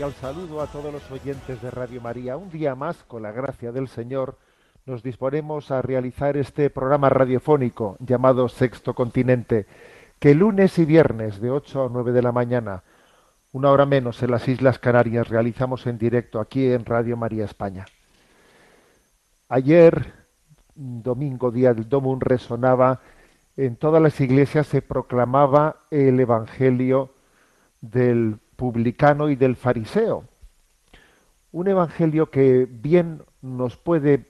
Cordial saludo a todos los oyentes de Radio María. Un día más, con la gracia del Señor, nos disponemos a realizar este programa radiofónico llamado Sexto Continente, que lunes y viernes de 8 a 9 de la mañana, una hora menos en las Islas Canarias, realizamos en directo aquí en Radio María España. Ayer, domingo, día del Domum, resonaba, en todas las iglesias se proclamaba el Evangelio del publicano y del fariseo. Un evangelio que bien nos puede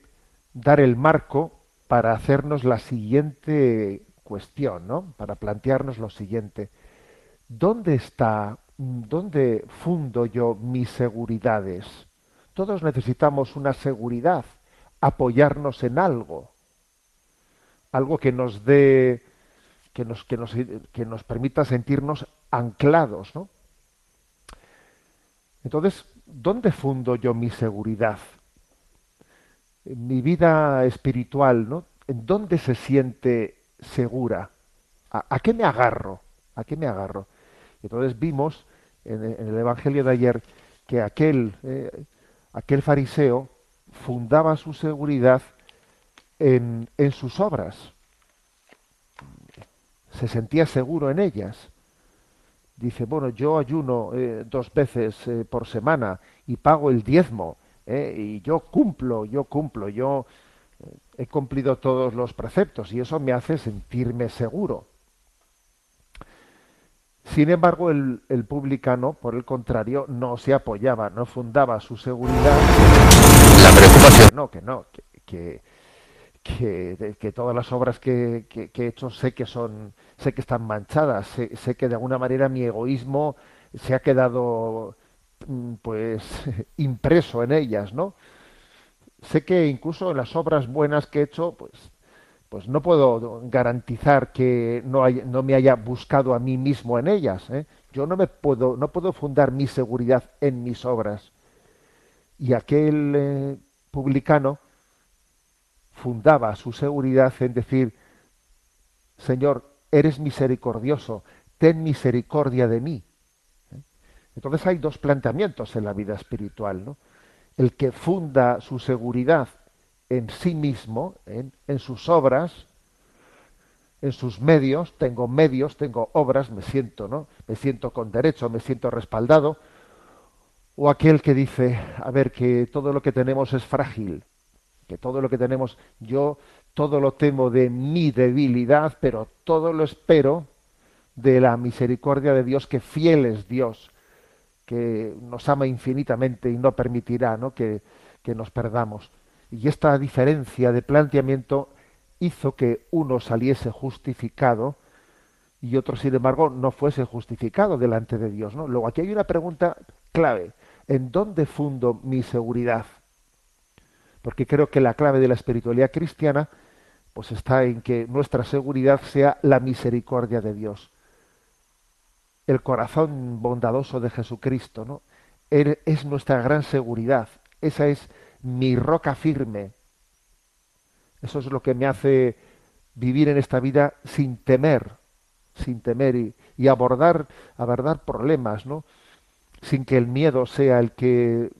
dar el marco para hacernos la siguiente cuestión, ¿no? Para plantearnos lo siguiente. ¿Dónde está, dónde fundo yo mis seguridades? Todos necesitamos una seguridad, apoyarnos en algo, algo que nos dé, que nos, que nos, que nos permita sentirnos anclados, ¿no? Entonces, ¿dónde fundo yo mi seguridad? Mi vida espiritual, ¿no? ¿En dónde se siente segura? ¿A, qué me agarro? ¿A qué me agarro? Entonces vimos en, el Evangelio de ayer que aquel, eh, aquel fariseo fundaba su seguridad en sus obras. Se sentía seguro en ellas dice, bueno, yo ayuno eh, dos veces eh, por semana y pago el diezmo, eh, y yo cumplo, yo cumplo, yo he cumplido todos los preceptos y eso me hace sentirme seguro. Sin embargo, el, el publicano, por el contrario, no se apoyaba, no fundaba su seguridad. La preocupación. No, que no, que, que, que, todas las obras que, que- que he hecho sé que son, sé que están manchadas, sé, sé que de alguna manera mi egoísmo se ha quedado mm, pues impreso en ellas, ¿no? Sé que incluso en las obras buenas que he hecho, pues, pues no puedo garantizar que no, hay- no me haya buscado a mí mismo en ellas. ¿eh? Yo no me puedo, no puedo fundar mi seguridad en mis obras. Y aquel eh, publicano fundaba su seguridad en decir, Señor, eres misericordioso, ten misericordia de mí. ¿Eh? Entonces hay dos planteamientos en la vida espiritual, ¿no? El que funda su seguridad en sí mismo, en, en sus obras, en sus medios, tengo medios, tengo obras, me siento, ¿no? Me siento con derecho, me siento respaldado, o aquel que dice, a ver, que todo lo que tenemos es frágil, que todo lo que tenemos, yo todo lo temo de mi debilidad, pero todo lo espero de la misericordia de Dios, que fiel es Dios, que nos ama infinitamente y no permitirá ¿no? Que, que nos perdamos. Y esta diferencia de planteamiento hizo que uno saliese justificado y otro, sin embargo, no fuese justificado delante de Dios. ¿no? Luego, aquí hay una pregunta clave. ¿En dónde fundo mi seguridad? Porque creo que la clave de la espiritualidad cristiana pues está en que nuestra seguridad sea la misericordia de Dios. El corazón bondadoso de Jesucristo, ¿no? Él es nuestra gran seguridad. Esa es mi roca firme. Eso es lo que me hace vivir en esta vida sin temer, sin temer y, y abordar, abordar problemas, ¿no? Sin que el miedo sea el que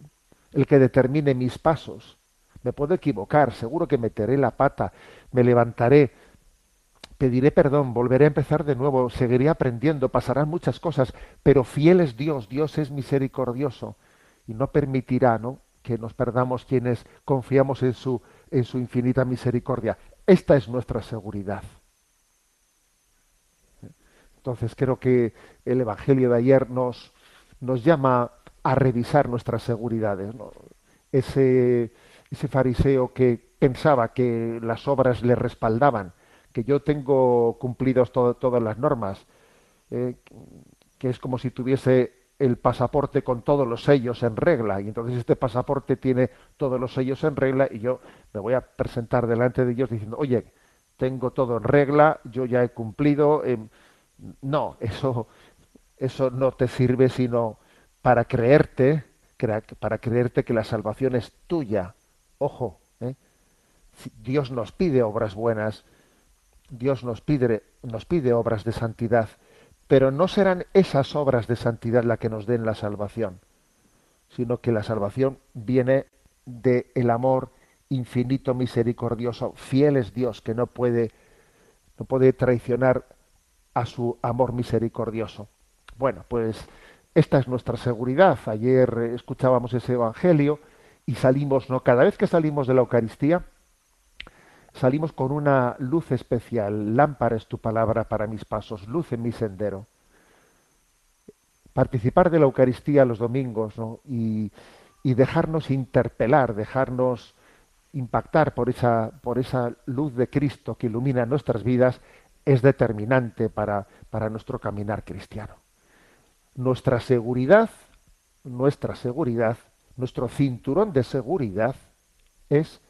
el que determine mis pasos. Me puedo equivocar, seguro que meteré la pata, me levantaré, pediré perdón, volveré a empezar de nuevo, seguiré aprendiendo, pasarán muchas cosas, pero fiel es Dios, Dios es misericordioso y no permitirá, ¿no? que nos perdamos quienes confiamos en su en su infinita misericordia. Esta es nuestra seguridad. Entonces creo que el Evangelio de ayer nos, nos llama a revisar nuestras seguridades. ese, ese fariseo que pensaba que las obras le respaldaban, que yo tengo cumplidos to- todas las normas, eh, que es como si tuviese el pasaporte con todos los sellos en regla, y entonces este pasaporte tiene todos los sellos en regla, y yo me voy a presentar delante de ellos diciendo, oye, tengo todo en regla, yo ya he cumplido. em, no, eso, eso no te sirve sino para creerte, para creerte que la salvación es tuya. Ojo, ¿eh? Dios nos pide obras buenas, Dios nos pide, nos pide obras de santidad, pero no serán esas obras de santidad las que nos den la salvación, sino que la salvación viene del el amor infinito, misericordioso, fiel es Dios que no puede, no puede traicionar a su amor misericordioso. Bueno, pues esta es nuestra seguridad. Ayer eh, escuchábamos ese evangelio y salimos, ¿no? Cada vez que salimos de la Eucaristía, salimos con una luz especial. Lámpara es tu palabra para mis pasos, luz en mi sendero. Participar de la Eucaristía los domingos ¿no? y, y dejarnos interpelar, dejarnos impactar por esa, por esa luz de Cristo que ilumina nuestras vidas es determinante para, para nuestro caminar cristiano. Nuestra seguridad, nuestra seguridad, nuestro cinturón de seguridad es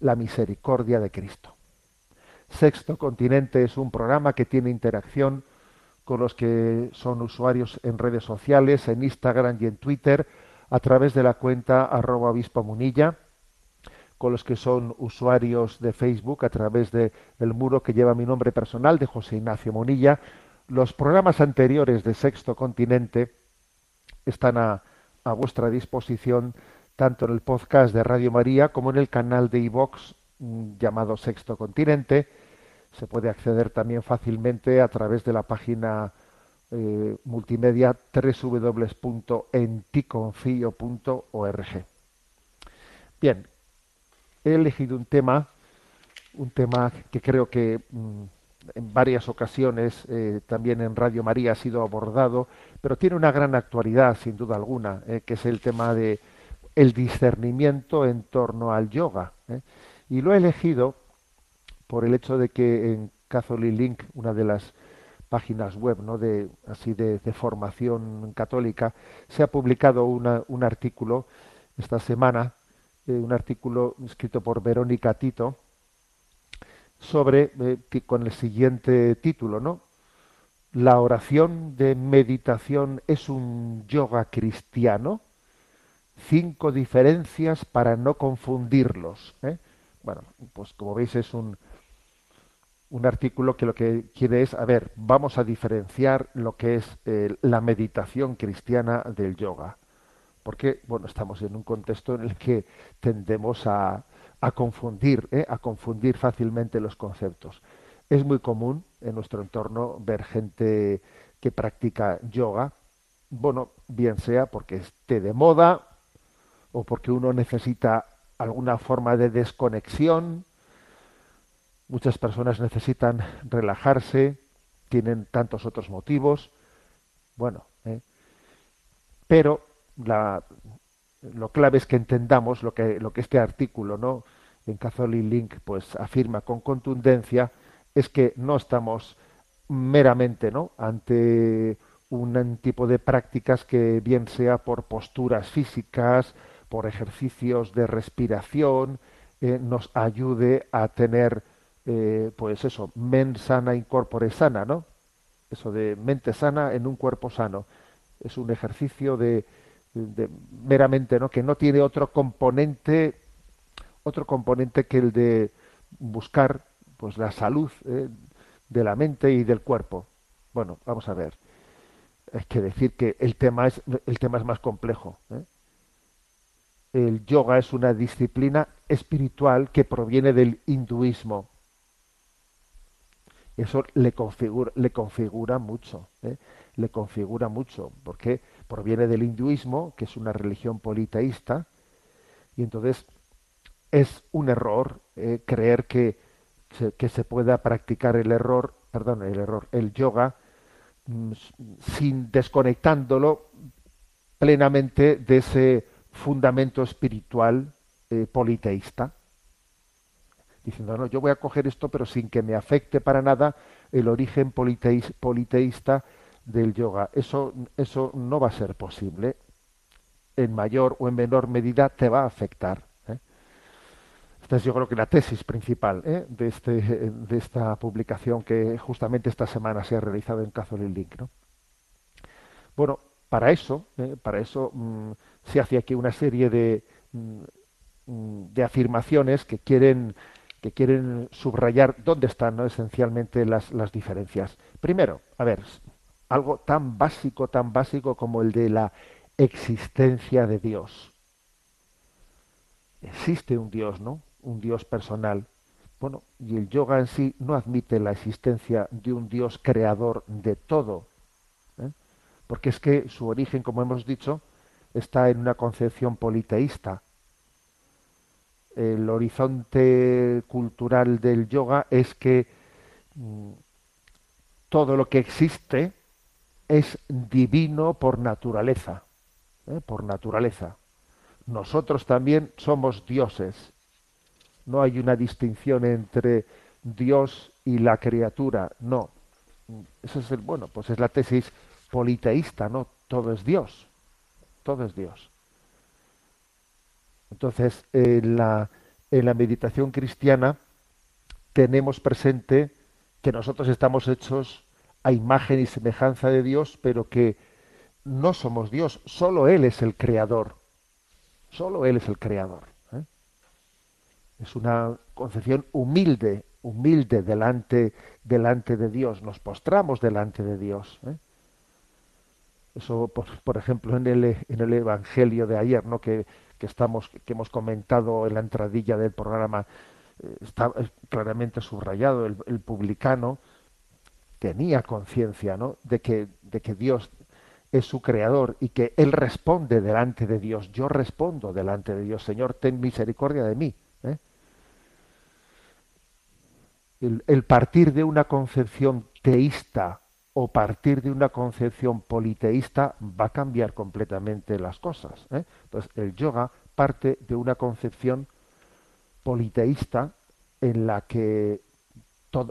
la misericordia de Cristo. Sexto Continente es un programa que tiene interacción con los que son usuarios en redes sociales, en Instagram y en Twitter, a través de la cuenta arroba obispo munilla, con los que son usuarios de Facebook a través de- del muro que lleva mi nombre personal de José Ignacio Monilla. Los programas anteriores de Sexto Continente están a, a vuestra disposición tanto en el podcast de Radio María como en el canal de iVox mm, llamado Sexto Continente. Se puede acceder también fácilmente a través de la página eh, multimedia www.enticonfio.org. Bien, he elegido un tema, un tema que creo que mm, en varias ocasiones eh, también en Radio María ha sido abordado, pero tiene una gran actualidad, sin duda alguna, eh, que es el tema de el discernimiento en torno al yoga. ¿eh? Y lo he elegido por el hecho de que en Catholic Link, una de las páginas web ¿no? de, así de, de formación católica, se ha publicado una- un artículo esta semana, un artículo escrito por Verónica Tito, sobre, eh, con el siguiente título, ¿no? La oración de meditación es un yoga cristiano. Cinco diferencias para no confundirlos. ¿eh? Bueno, pues como veis es un, un artículo que lo que quiere es, a ver, vamos a diferenciar lo que es eh, la meditación cristiana del yoga. Porque, bueno, estamos en un contexto en el que tendemos a, a confundir, ¿eh? a confundir fácilmente los conceptos. Es muy común en nuestro entorno ver gente que practica yoga, bueno, bien sea porque esté de moda o porque uno necesita alguna forma de desconexión. Muchas personas necesitan relajarse, tienen tantos otros motivos. Bueno, ¿eh? pero la, lo clave es que entendamos lo que, lo que este artículo, ¿no? En Catholic Link, pues afirma con contundencia, es que no estamos meramente, ¿no? Ante un tipo de prácticas que bien sea por posturas físicas, por ejercicios de respiración, eh, nos ayude a tener, eh, pues eso, men sana in corpore sana, ¿no? Eso de mente sana en un cuerpo sano. Es un ejercicio de- meramente, ¿no? Que no tiene otro componente, otro componente que el de buscar, pues la salud eh, de la mente y del cuerpo. Bueno, vamos a ver. Hay que decir que el tema es, el tema es más complejo. ¿eh? El yoga es una disciplina espiritual que proviene del hinduismo. Eso le configura, le configura mucho, ¿eh? le configura mucho, porque proviene del hinduismo, que es una religión politeísta, y entonces es un error eh, creer que se, que se pueda practicar el error, perdón, el error, el yoga, mm, sin desconectándolo plenamente de ese fundamento espiritual eh, politeísta, diciendo, no, yo voy a coger esto, pero sin que me afecte para nada el origen politeísta del yoga. Eso, eso no va a ser posible. En mayor o en menor medida te va a afectar. ¿Eh? Esta es yo creo que la tesis principal ¿eh? de, este, de esta publicación que justamente esta semana se ha realizado en Catholic Link. ¿no? Bueno, para eso, ¿eh? para eso mm, se hace aquí una serie de, mm, mm, de afirmaciones que quieren que quieren subrayar dónde están ¿no? esencialmente las, las diferencias. Primero, a ver, algo tan básico, tan básico como el de la existencia de Dios. Existe un Dios, ¿no? Un Dios personal. Bueno, y el yoga en sí no admite la existencia de un Dios creador de todo. ¿eh? Porque es que su origen, como hemos dicho, está en una concepción politeísta. El horizonte cultural del yoga es que mm, todo lo que existe es divino por naturaleza, ¿eh? por naturaleza. Nosotros también somos dioses. No hay una distinción entre Dios y la criatura, no. Eso es el bueno, pues es la tesis politeísta, ¿no? Todo es Dios. Todo es Dios. Entonces, en la, en la meditación cristiana tenemos presente que nosotros estamos hechos a imagen y semejanza de Dios, pero que no somos Dios, solo Él es el creador. Solo Él es el creador. ¿Eh? Es una concepción humilde, humilde delante, delante de Dios. Nos postramos delante de Dios. ¿eh? Eso, por, por, ejemplo, en el, en el Evangelio de ayer, ¿no? que, que estamos, que hemos comentado en la entradilla del programa, eh, está claramente subrayado. El, el publicano tenía conciencia, ¿no? de que, de que Dios es su creador y que él responde delante de Dios. Yo respondo delante de Dios, Señor, ten misericordia de mí. ¿eh? El, partir de una concepción teísta o partir de una concepción politeísta va a cambiar completamente las cosas. ¿eh? Entonces, el yoga parte de una concepción politeísta en la que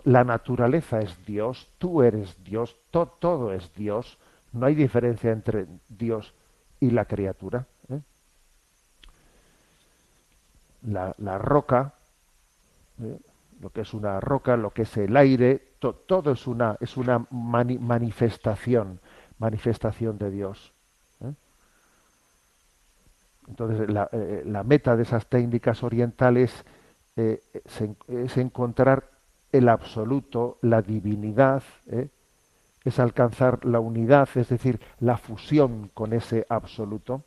la naturaleza es Dios, tú eres Dios, to, todo es Dios, no hay diferencia entre Dios y la criatura. ¿eh? La, la, roca, ¿eh? Lo que es una roca, lo que es el aire, to, todo es una, es una mani, manifestación, manifestación de Dios. ¿eh? Entonces, la, eh, la, meta de esas técnicas orientales es, es, encontrar el absoluto, la divinidad, es alcanzar la unidad, es decir, la fusión con ese absoluto.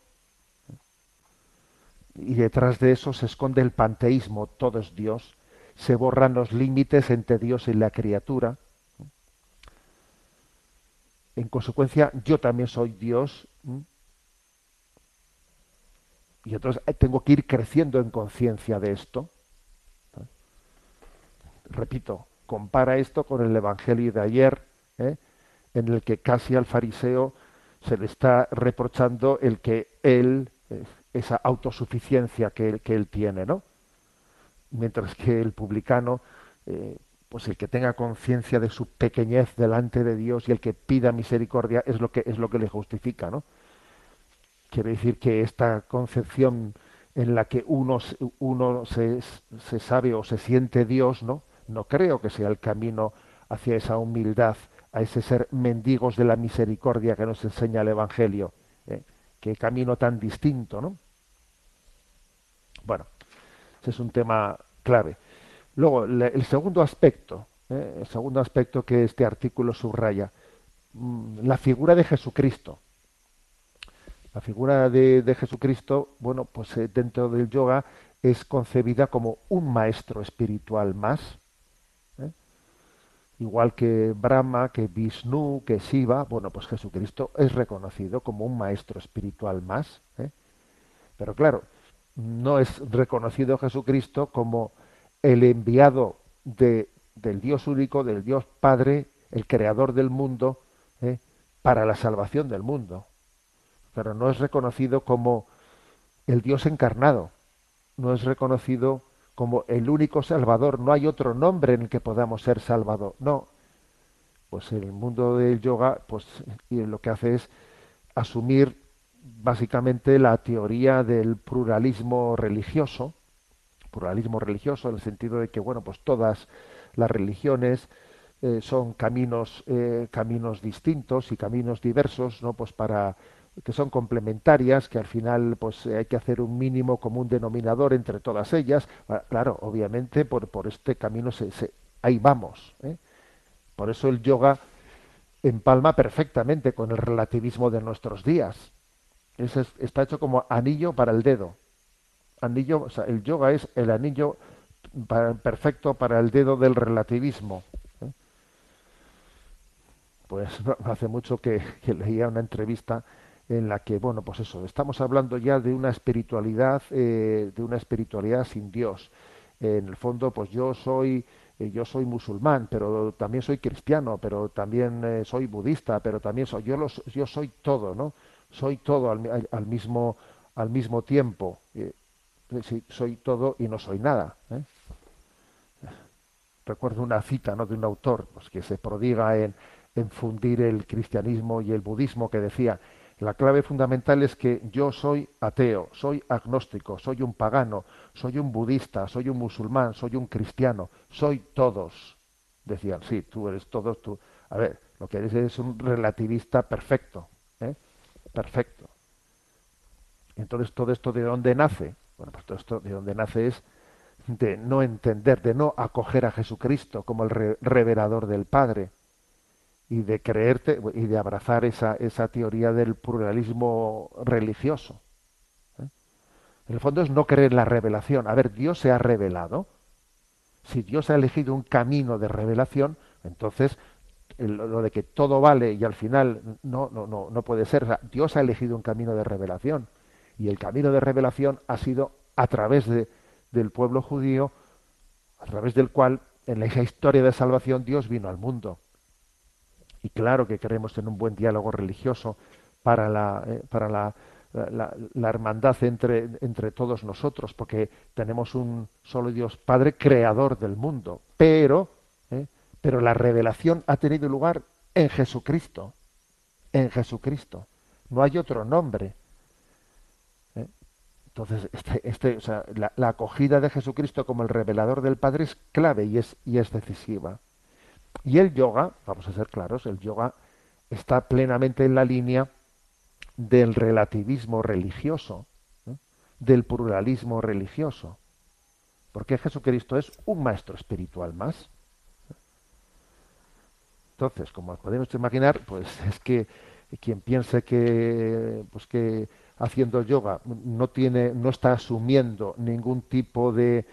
Y detrás de eso se esconde el panteísmo, todo es Dios, se borran los límites entre Dios y la criatura. En consecuencia, yo también soy Dios. Y entonces tengo que ir creciendo en conciencia de esto. Repito, compara esto con el Evangelio de ayer, ¿eh? en el que casi al fariseo se le está reprochando el que él, esa autosuficiencia que él, que él tiene, ¿no? Mientras que el publicano, eh, pues el que tenga conciencia de su pequeñez delante de Dios y el que pida misericordia es lo que es lo que le justifica, ¿no? Quiere decir que esta concepción en la que uno, uno se, se sabe o se siente Dios, ¿no? No creo que sea el camino hacia esa humildad a ese ser mendigos de la misericordia que nos enseña el Evangelio. ¿eh? Qué camino tan distinto, ¿no? Bueno, ese es un tema clave. Luego, el segundo aspecto, ¿eh? el segundo aspecto que este artículo subraya, la figura de Jesucristo. La figura de, Jesucristo, bueno, pues eh, dentro del yoga es concebida como un maestro espiritual más, igual que Brahma, que Vishnu, que Shiva, bueno, pues Jesucristo es reconocido como un maestro espiritual más. ¿eh? Pero claro, no es reconocido Jesucristo como el enviado de, del Dios único, del Dios Padre, el creador del mundo, ¿eh? para la salvación del mundo. Pero no es reconocido como el Dios encarnado. no es reconocido como el único salvador. No hay otro nombre en el que podamos ser salvador. No. Pues el mundo del yoga, pues lo que hace es asumir básicamente la teoría del pluralismo religioso, pluralismo religioso en el sentido de que bueno, pues todas las religiones eh, son caminos eh, caminos distintos y caminos diversos, no, pues para que son complementarias, que al final pues hay que hacer un mínimo común denominador entre todas ellas. Ah, Claro, obviamente por, por este camino se, se- ahí vamos. ¿eh? Por eso el yoga empalma perfectamente con el relativismo de nuestros días. Es- es- está hecho como anillo para el dedo. Anillo, o sea, el yoga es el anillo pa- perfecto para el dedo del relativismo. ¿eh? Pues no, hace mucho que, leía una entrevista en la que, bueno, pues eso, estamos hablando ya de una espiritualidad, eh, de una espiritualidad sin Dios. en el fondo, pues yo soy, eh, yo soy musulmán, pero también soy cristiano, pero también soy budista, pero también soy, yo, yo soy todo, ¿no? Soy todo al, mi- al- al mismo, al mismo tiempo. Eh, soy todo y no soy nada. ¿eh? recuerdo una cita ¿no? de un autor pues, que se prodiga en, en fundir el cristianismo y el budismo que decía la clave fundamental es que yo soy ateo, soy agnóstico, soy un pagano, soy un budista, soy un musulmán, soy un cristiano, soy todos. Decían, sí, tú eres todos, tú. A ver, lo que eres es un relativista perfecto. Perfecto. Entonces, ¿todo esto de dónde nace? Bueno, pues todo esto de dónde nace es de no entender, de no acoger a Jesucristo como el re- revelador del Padre y de creerte y de abrazar esa, esa teoría del pluralismo religioso. ¿eh? En el fondo es no creer en la revelación. A ver, Dios se ha revelado. Si Dios ha elegido un camino de revelación, entonces lo de que todo vale y al final no, no, no, no puede ser. Dios ha elegido un camino de revelación. Y el camino de revelación ha sido a través de, del pueblo judío, a través del cual en esa historia de salvación Dios vino al mundo. Y claro que creemos en un buen diálogo religioso para la, eh, para la, la- la hermandad entre, entre todos nosotros, porque tenemos un solo Dios Padre creador del mundo. Pero, pero la revelación ha tenido lugar en Jesucristo. En Jesucristo. No hay otro nombre. ¿eh? Entonces, este, este, la, acogida de Jesucristo como el revelador del Padre es clave y es, y es decisiva. Y el yoga, vamos a ser claros, el yoga está plenamente en la línea del relativismo religioso, ¿eh? del pluralismo religioso. Porque Jesucristo es un maestro espiritual más. Entonces, como podemos imaginar, pues es que quien piense que, pues que haciendo yoga no tiene, no está asumiendo ningún tipo de,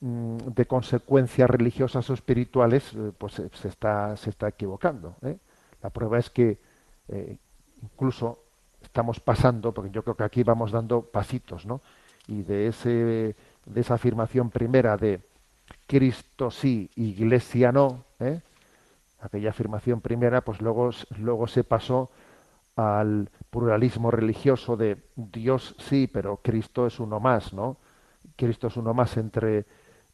mm, de consecuencias religiosas o espirituales, eh, pues se está, se está equivocando. ¿eh? La prueba es que eh, incluso estamos pasando, porque yo creo que aquí vamos dando pasitos, ¿no? Y de ese, de esa afirmación primera de Cristo sí, Iglesia no. Aquella afirmación primera, pues luego, luego se pasó al pluralismo religioso de Dios sí, pero Cristo es uno más, ¿no? Cristo es uno más entre,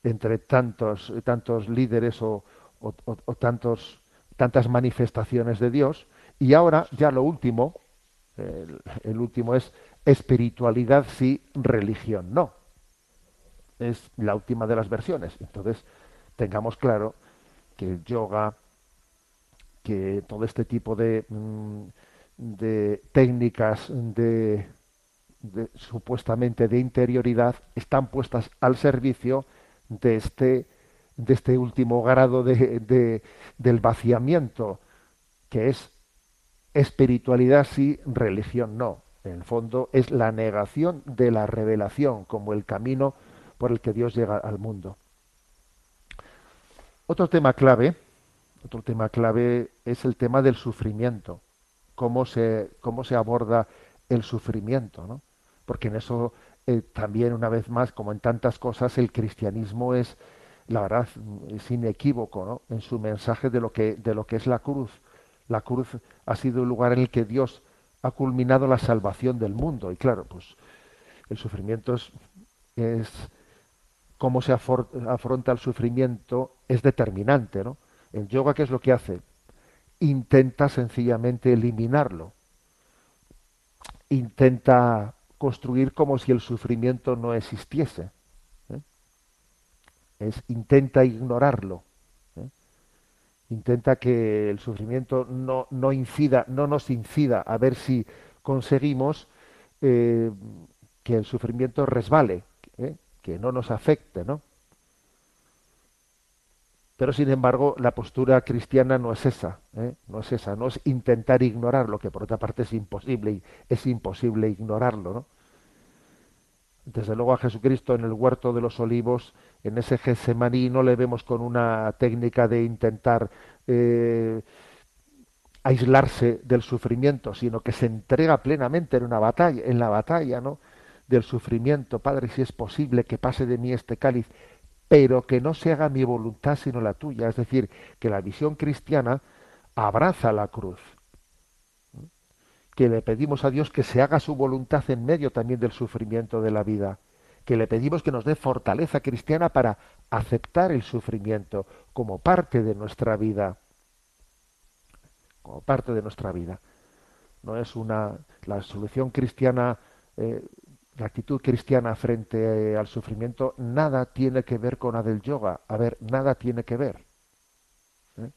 entre tantos, tantos líderes o, o- tantos, tantas manifestaciones de Dios. Y ahora ya lo último, el último es espiritualidad sí, religión no. Es la última de las versiones. Entonces, tengamos claro que el yoga, que todo este tipo de, mm, de técnicas de, supuestamente de interioridad están puestas al servicio de este de este último grado de- del vaciamiento que es espiritualidad sí religión no. En el fondo es la negación de la revelación como el camino por el que Dios llega al mundo. Otro tema clave otro tema clave es el tema del sufrimiento cómo se, cómo se aborda el sufrimiento, ¿no? Porque en eso eh, también, una vez más, como en tantas cosas, el cristianismo es, la verdad, es inequívoco, ¿no? En su mensaje de lo que, de lo que es la cruz. La cruz ha sido el lugar en el que Dios ha culminado la salvación del mundo. Y claro, pues el sufrimiento es, es cómo se afronta el sufrimiento es determinante, ¿no? El yoga, ¿qué es lo que hace? Intenta sencillamente eliminarlo. Intenta construir como si el sufrimiento no existiese. ¿eh? Es, intenta ignorarlo. ¿eh? Intenta que el sufrimiento no, no incida, no nos incida a ver si conseguimos eh, que el sufrimiento resbale, que no nos afecte, ¿no? Pero sin embargo, la postura cristiana no es esa, ¿eh? no es esa, no es intentar ignorarlo, que por otra parte es imposible, es imposible ignorarlo, ¿no? Desde luego a Jesucristo en el huerto de los olivos, en ese Getsemaní, no le vemos con una técnica de intentar eh, aislarse del sufrimiento, sino que se entrega plenamente en una batalla, en la batalla, ¿no? del sufrimiento. Padre, si es posible que pase de mí este cáliz, pero que no se haga mi voluntad sino la tuya. Es decir, que la visión cristiana abraza la cruz. Que le pedimos a Dios que se haga su voluntad en medio también del sufrimiento de la vida. Que le pedimos que nos dé fortaleza cristiana para aceptar el sufrimiento como parte de nuestra vida. Como parte de nuestra vida. No es una. La solución cristiana. Eh, la actitud cristiana frente eh, al sufrimiento nada tiene que ver con la del yoga. A ver, nada tiene que ver. ¿eh?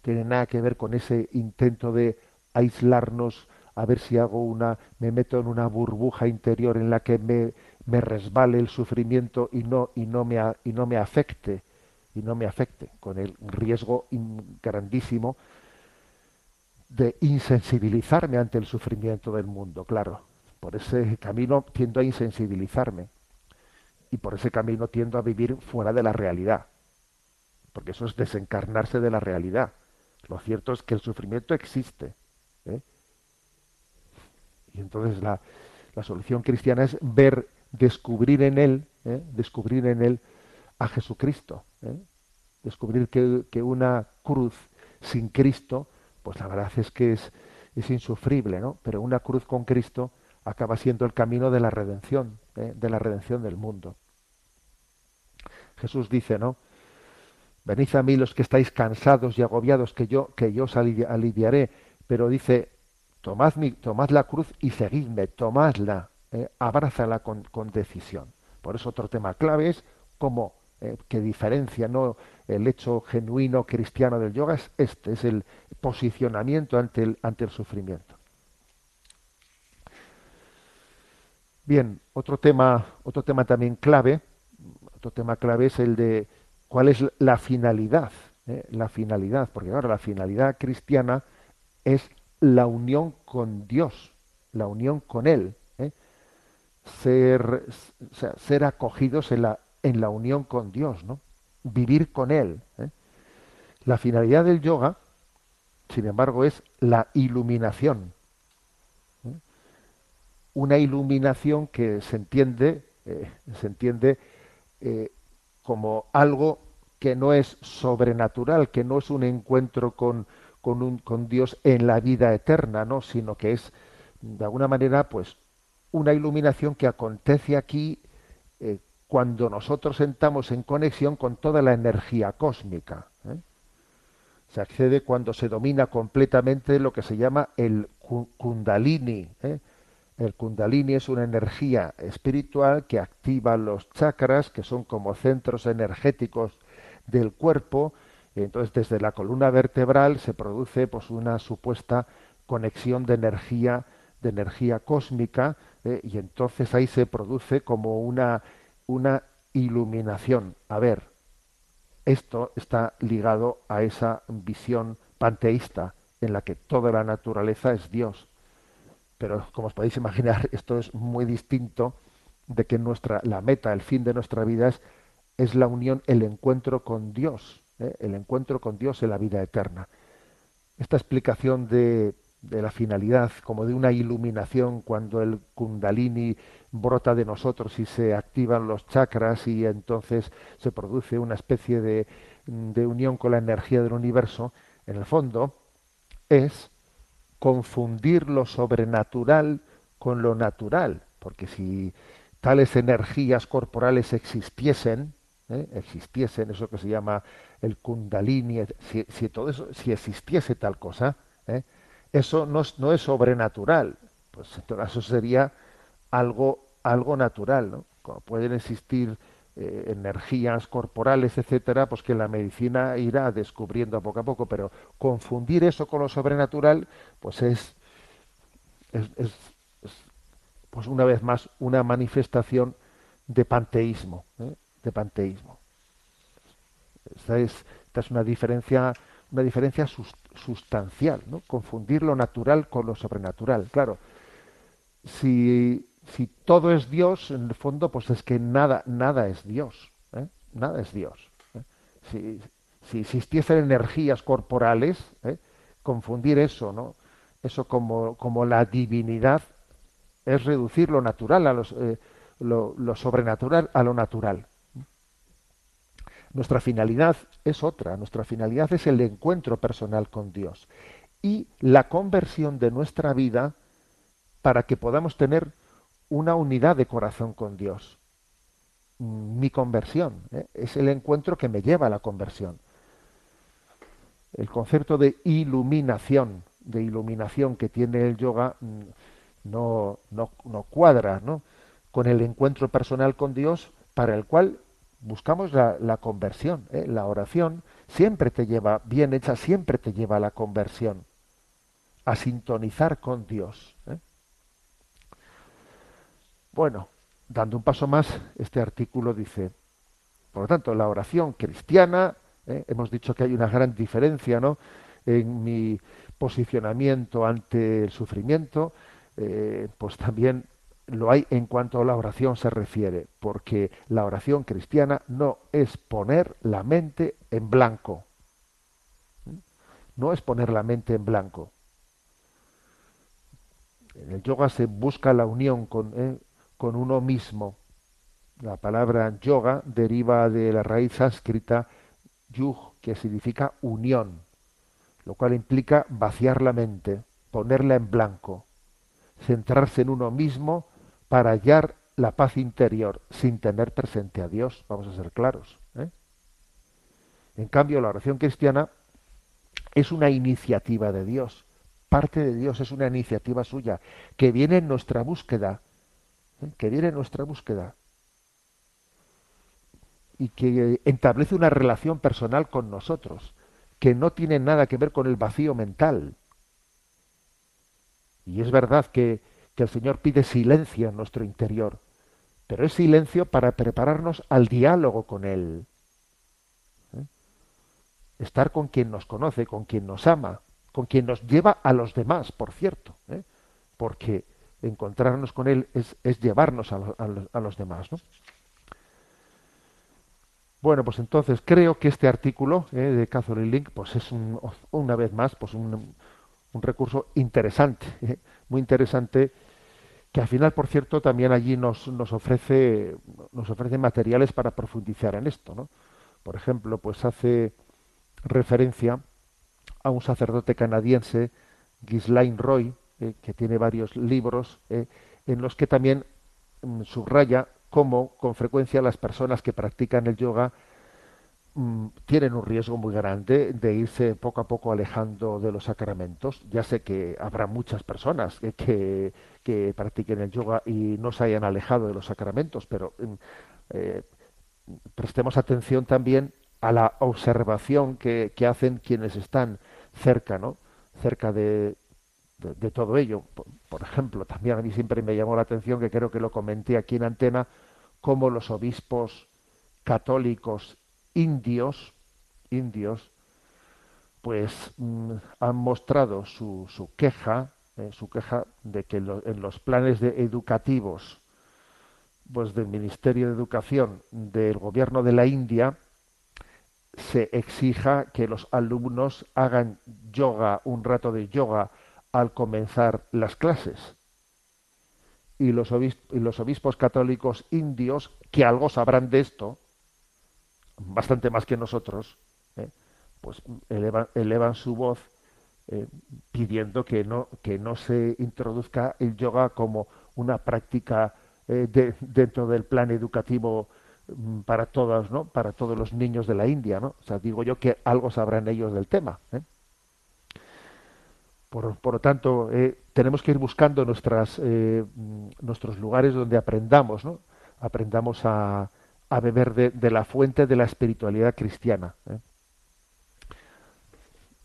Tiene nada que ver con ese intento de aislarnos, a ver si hago una, me meto en una burbuja interior en la que me, me resbale el sufrimiento y no, y no me, y no me afecte, y no me afecte, con el riesgo grandísimo de insensibilizarme ante el sufrimiento del mundo, claro. Por ese camino tiendo a insensibilizarme y por ese camino tiendo a vivir fuera de la realidad, porque eso es desencarnarse de la realidad. Lo cierto es que el sufrimiento existe. ¿eh? Y entonces la, la solución cristiana es ver, descubrir en él, ¿eh? descubrir en él a Jesucristo. ¿eh? Descubrir que, que una cruz sin Cristo, pues la verdad es que es, es insufrible, ¿no? Pero una cruz con Cristo acaba siendo el camino de la redención, ¿eh? de la redención del mundo. Jesús dice, ¿no? Venid a mí los que estáis cansados y agobiados, que yo, que yo os alivi- aliviaré. Pero dice, tomad, mi, tomad la cruz y seguidme, tomadla, eh, abrázala con, con decisión. Por eso otro tema clave es cómo, eh, que diferencia ¿no? el hecho genuino cristiano del yoga, es este, es el posicionamiento ante el, ante el sufrimiento. Bien, otro tema, otro tema también clave, otro tema clave es el de cuál es la finalidad, ¿eh? la finalidad, porque claro, la finalidad cristiana es la unión con Dios, la unión con Él, ¿eh? ser, ser acogidos en la, en la unión con Dios, ¿no? vivir con Él. ¿eh? La finalidad del yoga, sin embargo, es la iluminación. Una iluminación que se entiende, eh, se entiende eh, como algo que no es sobrenatural, que no es un encuentro con, con, un, con Dios en la vida eterna, ¿no? sino que es, de alguna manera, pues, una iluminación que acontece aquí eh, cuando nosotros entramos en conexión con toda la energía cósmica. Se accede cuando se domina completamente lo que se llama el ku- kundalini. El kundalini es una energía espiritual que activa los chakras, que son como centros energéticos del cuerpo. Entonces, desde la columna vertebral se produce pues, una supuesta conexión de energía, de energía cósmica, ¿eh? y entonces ahí se produce como una, una iluminación. A ver, esto está ligado a esa visión panteísta en la que toda la naturaleza es Dios. Pero como os podéis imaginar, esto es muy distinto de que nuestra la meta, el fin de nuestra vida es, es la unión, el encuentro con Dios, ¿eh? el encuentro con Dios en la vida eterna. Esta explicación de, de la finalidad, como de una iluminación cuando el kundalini brota de nosotros y se activan los chakras y entonces se produce una especie de, de unión con la energía del universo, en el fondo es confundir lo sobrenatural con lo natural, porque si tales energías corporales existiesen, ¿eh? existiesen, eso que se llama el kundalini, si, si todo eso, si existiese tal cosa, ¿eh? eso no es, no es sobrenatural, pues en todo caso sería algo, algo natural, ¿no? Como pueden existir eh, energías corporales, etcétera, pues que la medicina irá descubriendo poco a poco, pero confundir eso con lo sobrenatural, pues es, es, es- es, pues una vez más una manifestación de panteísmo, ¿eh? de panteísmo. Esta es, esta es una diferencia, una diferencia sus- sustancial, ¿no? Confundir lo natural con lo sobrenatural. Claro, si, si todo es Dios, en el fondo, pues es que nada, nada es Dios. ¿eh? Nada es Dios. ¿eh? Si, si existiesen energías corporales, ¿eh? confundir eso, ¿no? Eso como, como la divinidad es reducir lo natural a los, lo, lo sobrenatural a lo natural. Nuestra finalidad es otra, nuestra finalidad es el encuentro personal con Dios y la conversión de nuestra vida para que podamos tener una unidad de corazón con Dios. Mi conversión ¿eh? es el encuentro que me lleva a la conversión. El concepto de iluminación, de iluminación que tiene el yoga mm, no, no, no cuadra ¿no? con el encuentro personal con Dios para el cual buscamos la, la conversión. ¿eh? La oración siempre te lleva, bien hecha, siempre te lleva a la conversión, a sintonizar con Dios. Bueno, dando un paso más, este artículo dice, por lo tanto, la oración cristiana, ¿eh? hemos dicho que hay una gran diferencia ¿no? en mi posicionamiento ante el sufrimiento, eh, pues también lo hay en cuanto a la oración se refiere, porque la oración cristiana no es poner la mente en blanco. No es poner la mente en blanco. En el yoga se busca la unión con, eh, con uno mismo. La palabra yoga deriva de la raíz sánscrita yug, que significa unión, lo cual implica vaciar la mente, ponerla en blanco, centrarse en uno mismo para hallar la paz interior sin tener presente a Dios, vamos a ser claros. ¿eh? En cambio, la oración cristiana es una iniciativa de Dios, parte de Dios, es una iniciativa suya, que viene en nuestra búsqueda. Que viene en nuestra búsqueda y que establece una relación personal con nosotros, que no tiene nada que ver con el vacío mental. Y es verdad que, que el Señor pide silencio en nuestro interior, pero es silencio para prepararnos al diálogo con Él. ¿Eh? Estar con quien nos conoce, con quien nos ama, con quien nos lleva a los demás, por cierto, ¿eh? porque encontrarnos con Él es, es llevarnos a, lo- a los- a los demás. ¿no? Bueno, pues entonces creo que este artículo eh, de Catholic Link pues es un- una vez más pues un, un recurso interesante, eh, muy interesante, que al final, por cierto, también allí nos, nos ofrece nos ofrece materiales para profundizar en esto, ¿no? Por ejemplo, pues hace referencia a un sacerdote canadiense, Ghislaine Roy, eh, que tiene varios libros eh, en los que también mm, subraya cómo con frecuencia las personas que practican el yoga mm, tienen un riesgo muy grande de irse poco a poco alejando de los sacramentos. Ya sé que habrá muchas personas que, que, que practiquen el yoga y no se hayan alejado de los sacramentos, pero mm, eh, prestemos atención también a la observación que, que hacen quienes están cerca, ¿no? Cerca de, de, todo ello. Por, ejemplo, también a mí siempre me llamó la atención, que creo que lo comenté aquí en antena, cómo los obispos católicos indios, indios, pues mm, han mostrado su, su queja, eh, su queja de que en los planes de educativos, pues del Ministerio de Educación del Gobierno de la India, se exija que los alumnos hagan yoga, un rato de yoga al comenzar las clases. Y los, obis- y los obispos católicos indios, que algo sabrán de esto, bastante más que nosotros, ¿eh? pues elevan, su voz eh, pidiendo que no, que no se introduzca el yoga como una práctica eh, de- dentro del plan educativo mm, para todos, ¿no? Para todos los niños de la India, ¿no? O sea, digo yo que algo sabrán ellos del tema. Por, lo tanto, eh, tenemos que ir buscando eh, mm, nuestros lugares donde aprendamos, ¿no? Aprendamos a, beber de, la fuente de la espiritualidad cristiana. ¿eh?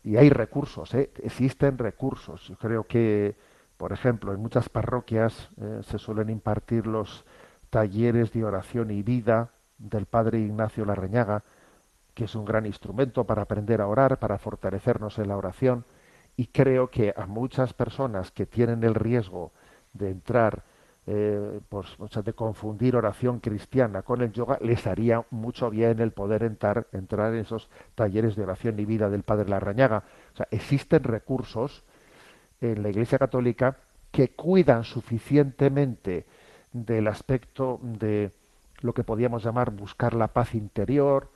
Y hay recursos, existen recursos. Yo creo que, por ejemplo, en muchas parroquias se suelen impartir los talleres de oración y vida del padre Ignacio Larreñaga, que es un gran instrumento para aprender a orar, para fortalecernos en la oración. Y creo que a muchas personas que tienen el riesgo de entrar, pues, de confundir oración cristiana con el yoga, les haría mucho bien el poder entrar, entrar en esos talleres de oración y vida del Padre Larrañaga. O sea, existen recursos en la Iglesia Católica que cuidan suficientemente del aspecto de lo que podríamos llamar buscar la paz interior,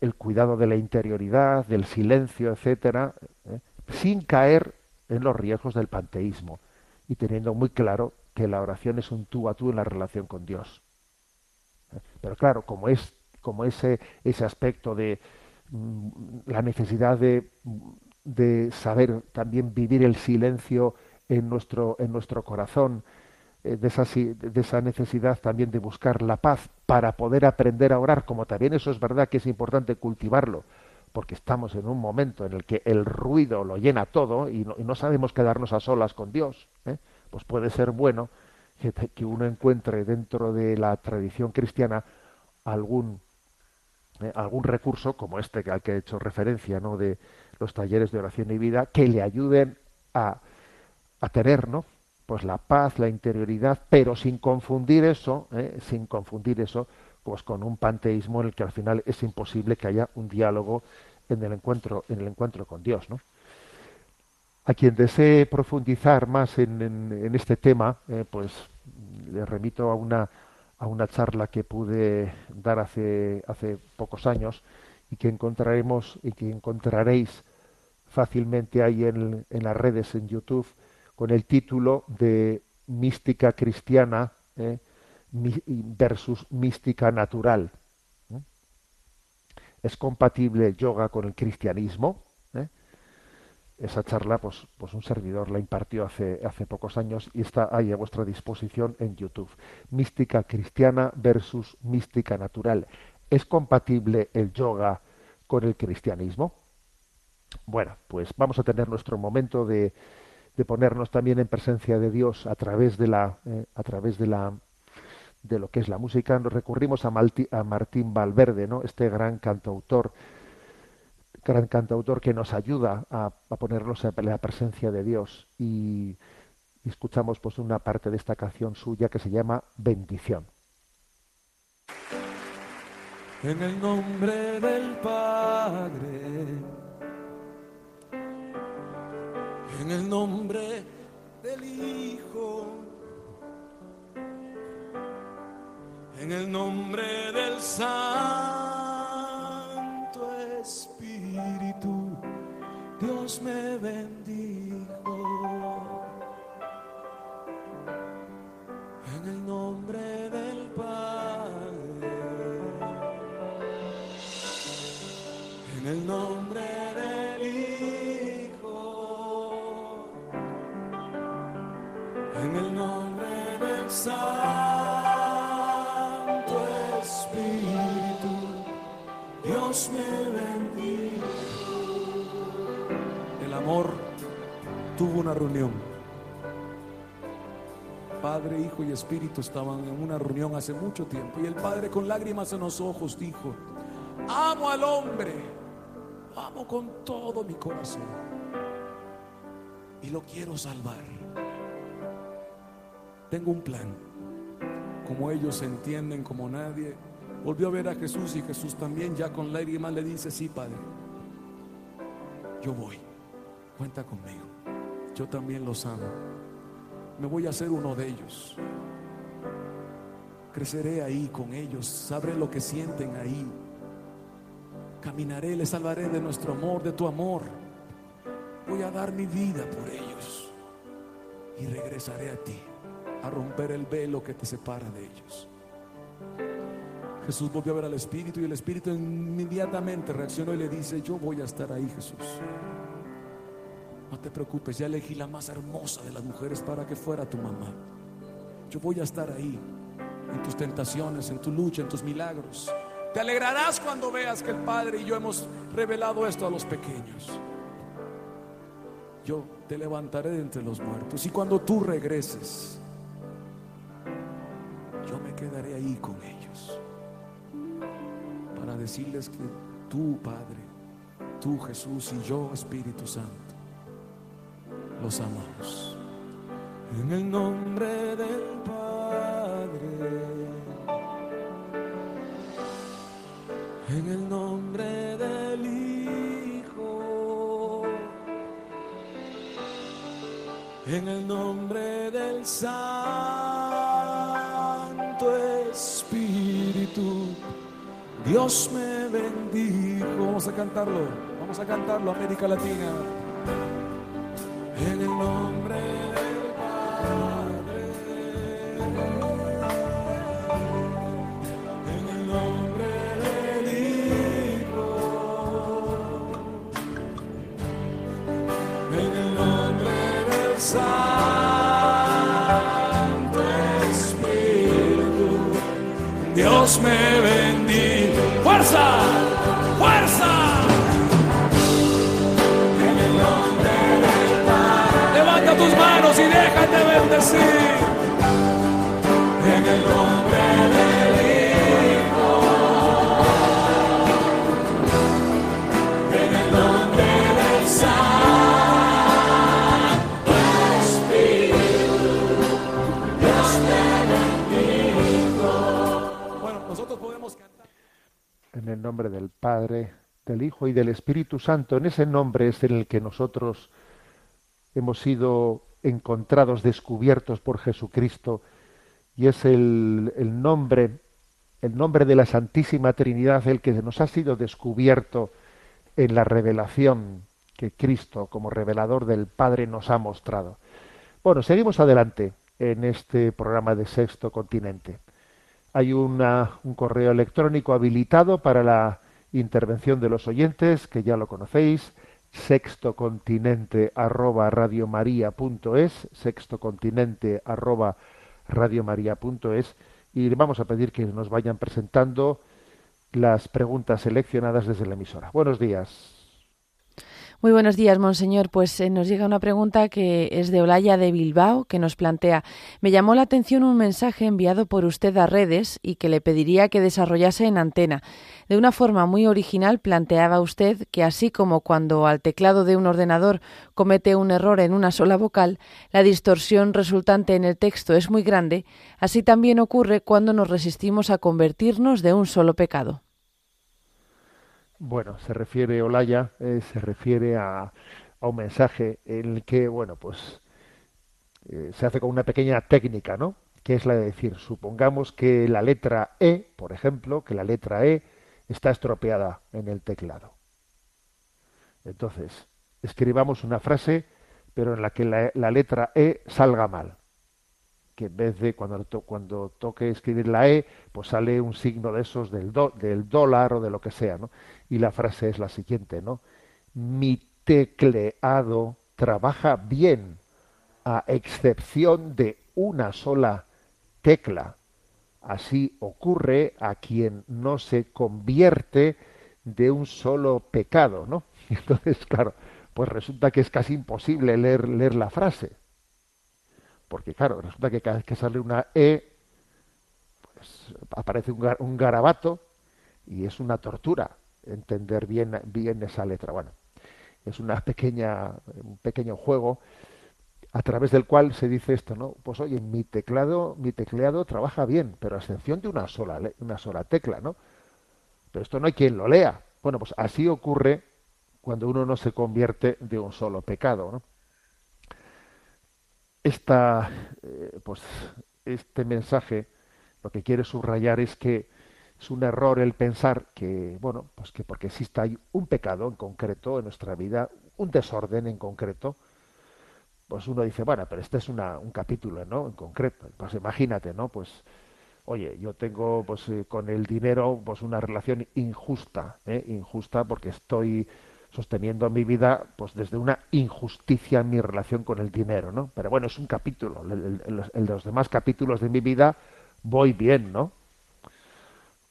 el cuidado de la interioridad, del silencio, etcétera, ¿eh? Sin caer en los riesgos del panteísmo y teniendo muy claro que la oración es un tú a tú en la relación con Dios. Pero claro, como es como ese ese aspecto de mm, la necesidad de, de saber también vivir el silencio en nuestro en nuestro corazón, eh, de esa, de esa necesidad también de buscar la paz para poder aprender a orar, como también eso es verdad que es importante cultivarlo, porque estamos en un momento en el que el ruido lo llena todo y no, y no sabemos quedarnos a solas con Dios, ¿eh? pues puede ser bueno que, que uno encuentre dentro de la tradición cristiana algún eh, algún recurso como este al que he hecho referencia, ¿no? de los talleres de oración y vida, que le ayuden a, a tener, ¿no? Pues la paz, la interioridad, pero sin confundir eso, ¿eh? sin confundir eso, pues con un panteísmo en el que al final es imposible que haya un diálogo en el encuentro, en el encuentro con Dios, ¿no? A quien desee profundizar más en, en- este tema, eh, pues le remito a una a una charla que pude dar hace hace pocos años y que encontraremos y que encontraréis fácilmente ahí en, en las redes en YouTube con el título de Mística cristiana eh, versus mística natural. ¿eh? ¿Es compatible el yoga con el cristianismo? ¿Eh? Esa charla, pues, pues un servidor la impartió hace, hace pocos años y está ahí a vuestra disposición en YouTube. Mística cristiana versus mística natural. ¿Es compatible el yoga con el cristianismo? Bueno, pues vamos a tener nuestro momento de, de ponernos también en presencia de Dios a través de la, eh, a través de la, de lo que es la música. Nos recurrimos a, Martín Valverde, ¿no? Este gran cantautor, gran cantautor que nos ayuda a, ponernos en la presencia de Dios y, y escuchamos pues una parte de esta canción suya que se llama Bendición. En el nombre del Padre, en el nombre del Hijo, en el nombre del Santo Espíritu, Dios me bendijo. En el nombre del Padre. En el nombre del Hijo, en el nombre del Santo Me bendiga. El amor tuvo una reunión. Padre, Hijo y Espíritu estaban en una reunión hace mucho tiempo y el Padre con lágrimas en los ojos dijo, amo al hombre, lo amo con todo mi corazón y lo quiero salvar. Tengo un plan, como ellos entienden como nadie. Volvió a ver a Jesús y Jesús también ya con lágrimas le dice, sí, Padre, yo voy, cuenta conmigo, yo también los amo, me voy a hacer uno de ellos. Creceré ahí con ellos, sabré lo que sienten ahí. Caminaré, les salvaré de nuestro amor, de tu amor. Voy a dar mi vida por ellos y regresaré a ti. a romper el velo que te separa de ellos. Jesús volvió a ver al Espíritu y el Espíritu inmediatamente reaccionó y le dice, yo voy a estar ahí Jesús. No te preocupes, ya elegí la más hermosa de las mujeres para que fuera tu mamá. Yo voy a estar ahí en tus tentaciones, en tu lucha, en tus milagros. Te alegrarás cuando veas que el Padre y yo hemos revelado esto a los pequeños. Yo te levantaré de entre los muertos y cuando tú regreses, yo me quedaré ahí con ellos decirles que tú, Padre, tú, Jesús y yo, Espíritu Santo, los amamos. En el nombre del Padre, en el nombre del Hijo, en el nombre del Santo Dios me bendijo. Vamos a cantarlo. Vamos a cantarlo, América Latina. En el nombre del Padre. En el nombre del Hijo. En el nombre del Santo Espíritu. Dios me En el nombre del Padre, del Hijo y del Espíritu Santo. En ese nombre es en el que nosotros hemos sido encontrados, descubiertos por Jesucristo. Y es el, el nombre, el nombre de la Santísima Trinidad, el que nos ha sido descubierto en la revelación que Cristo, como revelador del Padre, nos ha mostrado. Bueno, seguimos adelante en este programa de Sexto Continente. Hay un correo electrónico habilitado para la intervención de los oyentes, que ya lo conocéis, sextocontinente arroba radiomaria.es, sextocontinente arroba radiomaria.es, y vamos a pedir que nos vayan presentando las preguntas seleccionadas desde la emisora. Buenos días. Muy buenos días, monseñor. Pues eh, nos llega una pregunta que es de Olaya de Bilbao, que nos plantea, me llamó la atención un mensaje enviado por usted a redes y que le pediría que desarrollase en antena. De una forma muy original planteaba usted que así como cuando al teclado de un ordenador comete un error en una sola vocal, la distorsión resultante en el texto es muy grande, así también ocurre cuando nos resistimos a convertirnos de un solo pecado. Bueno, se refiere, Olaya, eh, se refiere a, a un mensaje en el que, bueno, pues eh, se hace con una pequeña técnica, ¿no? Que es la de decir, supongamos que la letra E, por ejemplo, que la letra E está estropeada en el teclado. Entonces, escribamos una frase, pero en la que la, la letra E salga mal. Que en vez de cuando, cuando toque escribir la E, pues sale un signo de esos del, do- del dólar o de lo que sea, ¿no? Y la frase es la siguiente, ¿no? Mi tecleado trabaja bien, a excepción de una sola tecla. Así ocurre a quien no se convierte de un solo pecado, ¿no? Entonces, claro, pues resulta que es casi imposible leer, leer la frase. Porque, claro, resulta que cada vez que sale una E, pues aparece un garabato y es una tortura entender bien, bien esa letra. Bueno, es una pequeña, un pequeño juego a través del cual se dice esto, ¿no? Pues oye, mi teclado, mi tecleado trabaja bien, pero a excepción de una sola, una sola tecla, ¿no? Pero esto no hay quien lo lea. Bueno, pues así ocurre cuando uno no se convierte de un solo pecado. Esta, eh, pues, este mensaje lo que quiere subrayar es que es un error el pensar que, bueno, pues que porque exista un pecado en concreto en nuestra vida, un desorden en concreto, pues uno dice, bueno, pero este es una, un capítulo, ¿no? En concreto. Pues imagínate, ¿no? Pues, oye, yo tengo pues eh, con el dinero pues una relación injusta, ¿eh? injusta porque estoy sosteniendo mi vida pues desde una injusticia en mi relación con el dinero, ¿no? Pero bueno, es un capítulo. El- los demás capítulos de mi vida voy bien, ¿no?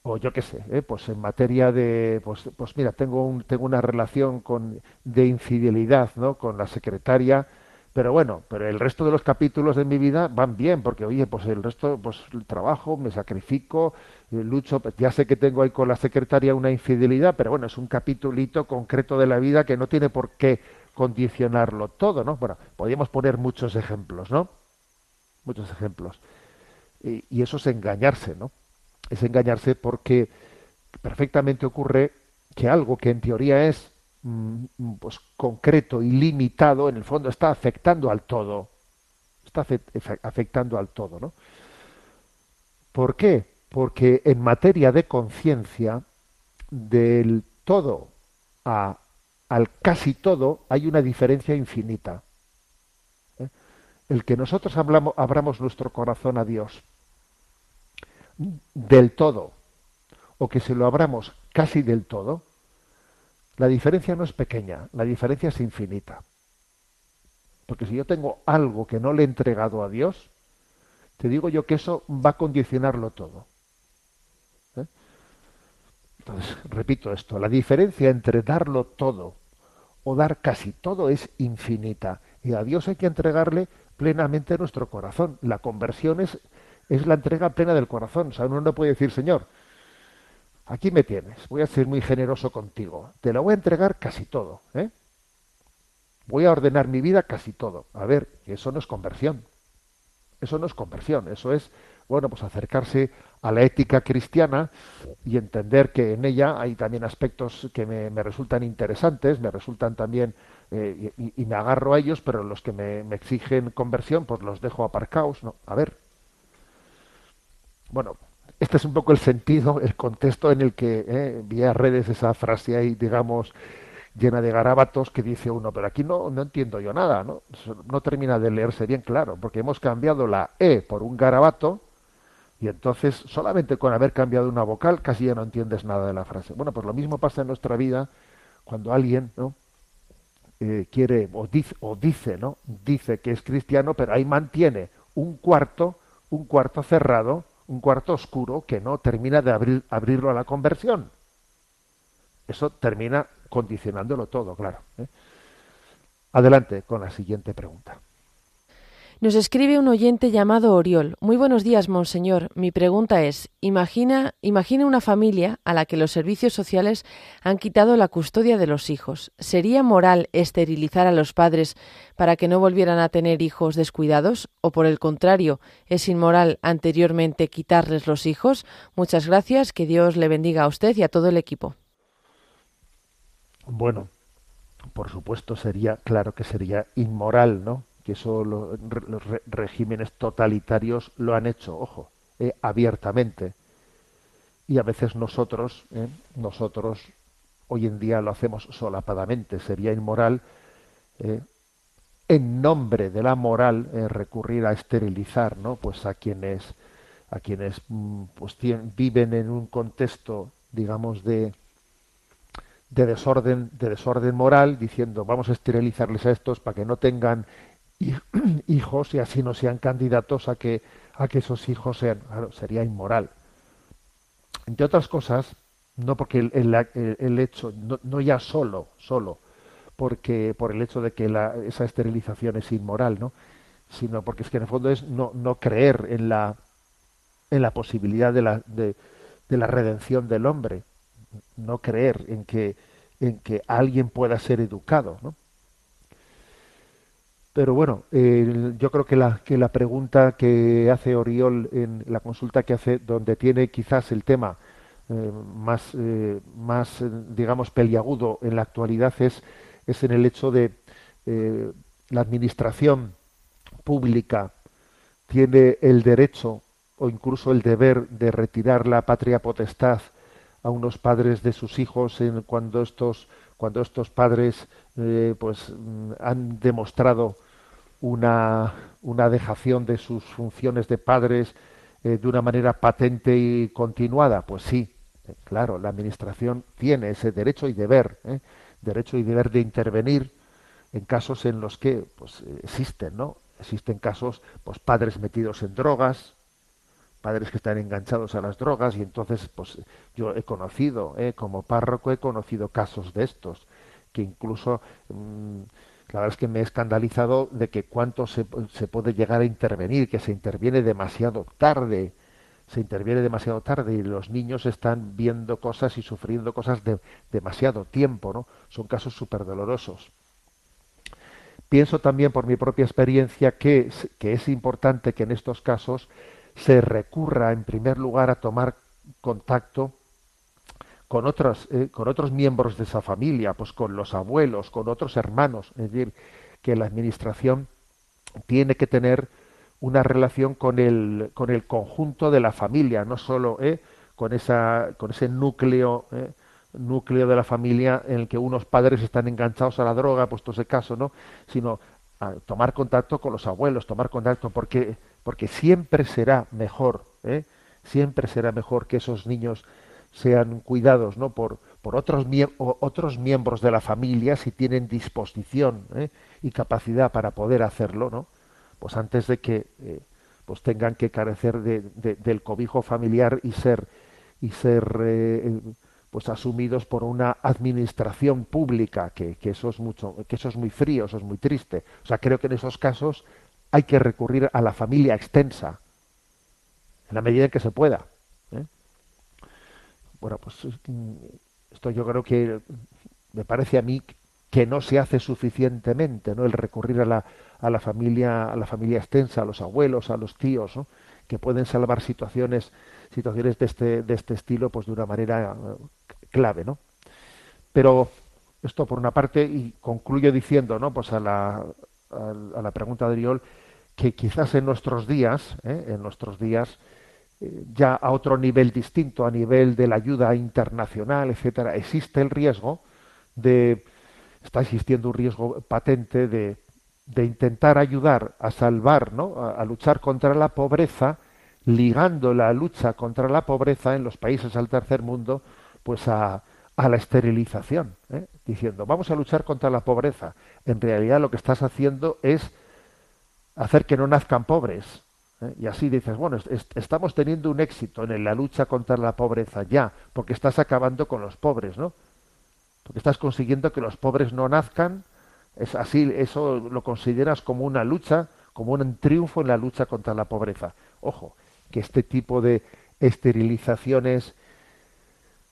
O yo qué sé, ¿eh? pues en materia de, pues, pues mira, tengo un, tengo una relación con de infidelidad, ¿no? Con la secretaria, pero bueno, pero el resto de los capítulos de mi vida van bien, porque oye, pues el resto, pues el trabajo, me sacrifico, eh, lucho, ya sé que tengo ahí con la secretaria una infidelidad, pero bueno, es un capitulito concreto de la vida que no tiene por qué condicionarlo todo, ¿no? Bueno, podríamos poner muchos ejemplos, ¿no? Muchos ejemplos. Y eso es engañarse, ¿no? Es engañarse porque perfectamente ocurre que algo que en teoría es mm, pues concreto y limitado, en el fondo está afectando al todo. Está afectando al todo, ¿no? ¿Por qué? Porque en materia de conciencia, del todo a, al casi todo hay una diferencia infinita. ¿eh? El que nosotros hablamos, abramos nuestro corazón a Dios del todo o que se lo abramos casi del todo, la diferencia no es pequeña, la diferencia es infinita. Porque si yo tengo algo que no le he entregado a Dios, te digo yo que eso va a condicionarlo todo. ¿Eh? Entonces, repito esto, la diferencia entre darlo todo o dar casi todo es infinita. Y a Dios hay que entregarle plenamente nuestro corazón. La conversión es, es la entrega plena del corazón. O sea, uno no puede decir, Señor, aquí me tienes, voy a ser muy generoso contigo. Te lo voy a entregar casi todo. ¿eh? Voy a ordenar mi vida casi todo. A ver, eso no es conversión. Eso no es conversión, eso es, bueno, pues acercarse a la ética cristiana y entender que en ella hay también aspectos que me, resultan interesantes, me resultan también, eh, y, y me agarro a ellos, pero los que me, me exigen conversión, pues los dejo aparcados, ¿no? A ver. Bueno, este es un poco el sentido, el contexto en el que eh, vi a redes esa frase ahí, digamos, llena de garabatos que dice uno, pero aquí no, no entiendo yo nada, ¿no? No termina de leerse bien claro, porque hemos cambiado la E por un garabato y entonces solamente con haber cambiado una vocal casi ya no entiendes nada de la frase. Bueno, pues lo mismo pasa en nuestra vida cuando alguien, ¿no? Eh, quiere o dice, o dice, ¿no? Dice que es cristiano, pero ahí mantiene un cuarto, un cuarto cerrado, un cuarto oscuro que no termina de abrir, abrirlo a la conversión. Eso termina condicionándolo todo, claro. ¿eh? Adelante con la siguiente pregunta. Nos escribe un oyente llamado Oriol. Muy buenos días, monseñor. Mi pregunta es, imagina, imagina una familia a la que los servicios sociales han quitado la custodia de los hijos. ¿Sería moral esterilizar a los padres para que no volvieran a tener hijos descuidados? ¿O por el contrario, es inmoral anteriormente quitarles los hijos? Muchas gracias. Que Dios le bendiga a usted y a todo el equipo. Bueno, por supuesto sería, claro que sería inmoral, ¿no? Que eso los re- regímenes totalitarios lo han hecho, ojo, eh, abiertamente. Y a veces nosotros, eh, nosotros hoy en día lo hacemos solapadamente. Sería inmoral, eh, en nombre de la moral, eh, recurrir a esterilizar, ¿no? Pues a quienes, a quienes, mm, pues viven en un contexto, digamos, de de desorden, de desorden moral, diciendo vamos a esterilizarles a estos para que no tengan hijos y así no sean candidatos a que a que esos hijos sean, claro, sería inmoral. Entre otras cosas, no porque el, el- el- hecho, no, no ya solo, solo, porque por el hecho de que la- esa esterilización es inmoral, ¿no? sino porque es que en el fondo es no, no creer en la en la posibilidad de la de la redención del hombre no creer en que en que alguien pueda ser educado ¿no? Pero bueno yo creo que la que la pregunta que hace Oriol en la consulta que hace donde tiene quizás el tema eh, más eh, más eh, digamos peliagudo en la actualidad es es en el hecho de la administración pública tiene el derecho o incluso el deber de retirar la patria potestad a unos padres de sus hijos en cuando estos cuando estos padres pues mm, han demostrado una, una dejación de sus funciones de padres eh, de una manera patente y continuada? Pues sí, eh, claro, la Administración tiene ese derecho y deber, ¿eh? derecho y deber de intervenir en casos en los que pues, existen, ¿no? Existen casos, pues padres metidos en drogas, padres que están enganchados a las drogas y entonces, pues yo he conocido, como párroco he conocido casos de estos que incluso mm, la verdad es que me he escandalizado de que cuánto se, se, puede llegar a intervenir, que se interviene demasiado tarde, se interviene demasiado tarde y los niños están viendo cosas y sufriendo cosas de demasiado tiempo, ¿no? Son casos súper dolorosos. Pienso también por mi propia experiencia que, que es importante que en estos casos se recurra en primer lugar a tomar contacto con otros, eh, con otros miembros de esa familia, pues con los abuelos, con otros hermanos. Es decir, que la administración tiene que tener una relación con el, con el conjunto de la familia, no solo eh, con, esa, con ese núcleo, eh, núcleo de la familia en el que unos padres están enganchados a la droga, puesto ese caso, ¿no? sino tomar contacto con los abuelos, tomar contacto, porque, porque siempre será mejor, siempre será mejor que esos niños sean cuidados ¿no? por, por otros, otros miembros de la familia si tienen disposición ¿eh? y capacidad para poder hacerlo, ¿no? pues antes de que eh, pues tengan que carecer de, del cobijo familiar y ser y ser eh, pues asumidos por una administración pública que, que, eso es mucho que eso es muy frío eso es muy triste o sea creo que en esos casos hay que recurrir a la familia extensa en la medida en que se pueda bueno, pues mm, esto yo creo que me parece a mí que no se hace suficientemente, ¿no? El recurrir a la, a la familia, a la familia extensa, a los abuelos, a los tíos, ¿no? que pueden salvar situaciones, situaciones de este, de este estilo, pues de una manera eh, clave, ¿no? Pero esto por una parte, y concluyo diciendo, ¿no? Pues a la, a, la pregunta de Oriol, que quizás en nuestros días, ¿eh? en nuestros días, ya a otro nivel distinto, a nivel de la ayuda internacional, etcétera, existe el riesgo de está existiendo un riesgo patente de, de intentar ayudar a salvar, ¿no? A, luchar contra la pobreza, ligando la lucha contra la pobreza en los países del tercer mundo, pues a, a la esterilización, ¿eh? diciendo vamos a luchar contra la pobreza. En realidad lo que estás haciendo es hacer que no nazcan pobres, ¿eh? Y así dices, bueno, estamos teniendo un éxito en la lucha contra la pobreza ya, porque estás acabando con los pobres, ¿no? Porque estás consiguiendo que los pobres no nazcan, es así, eso lo consideras como una lucha, como un triunfo en la lucha contra la pobreza. Ojo, que este tipo de esterilizaciones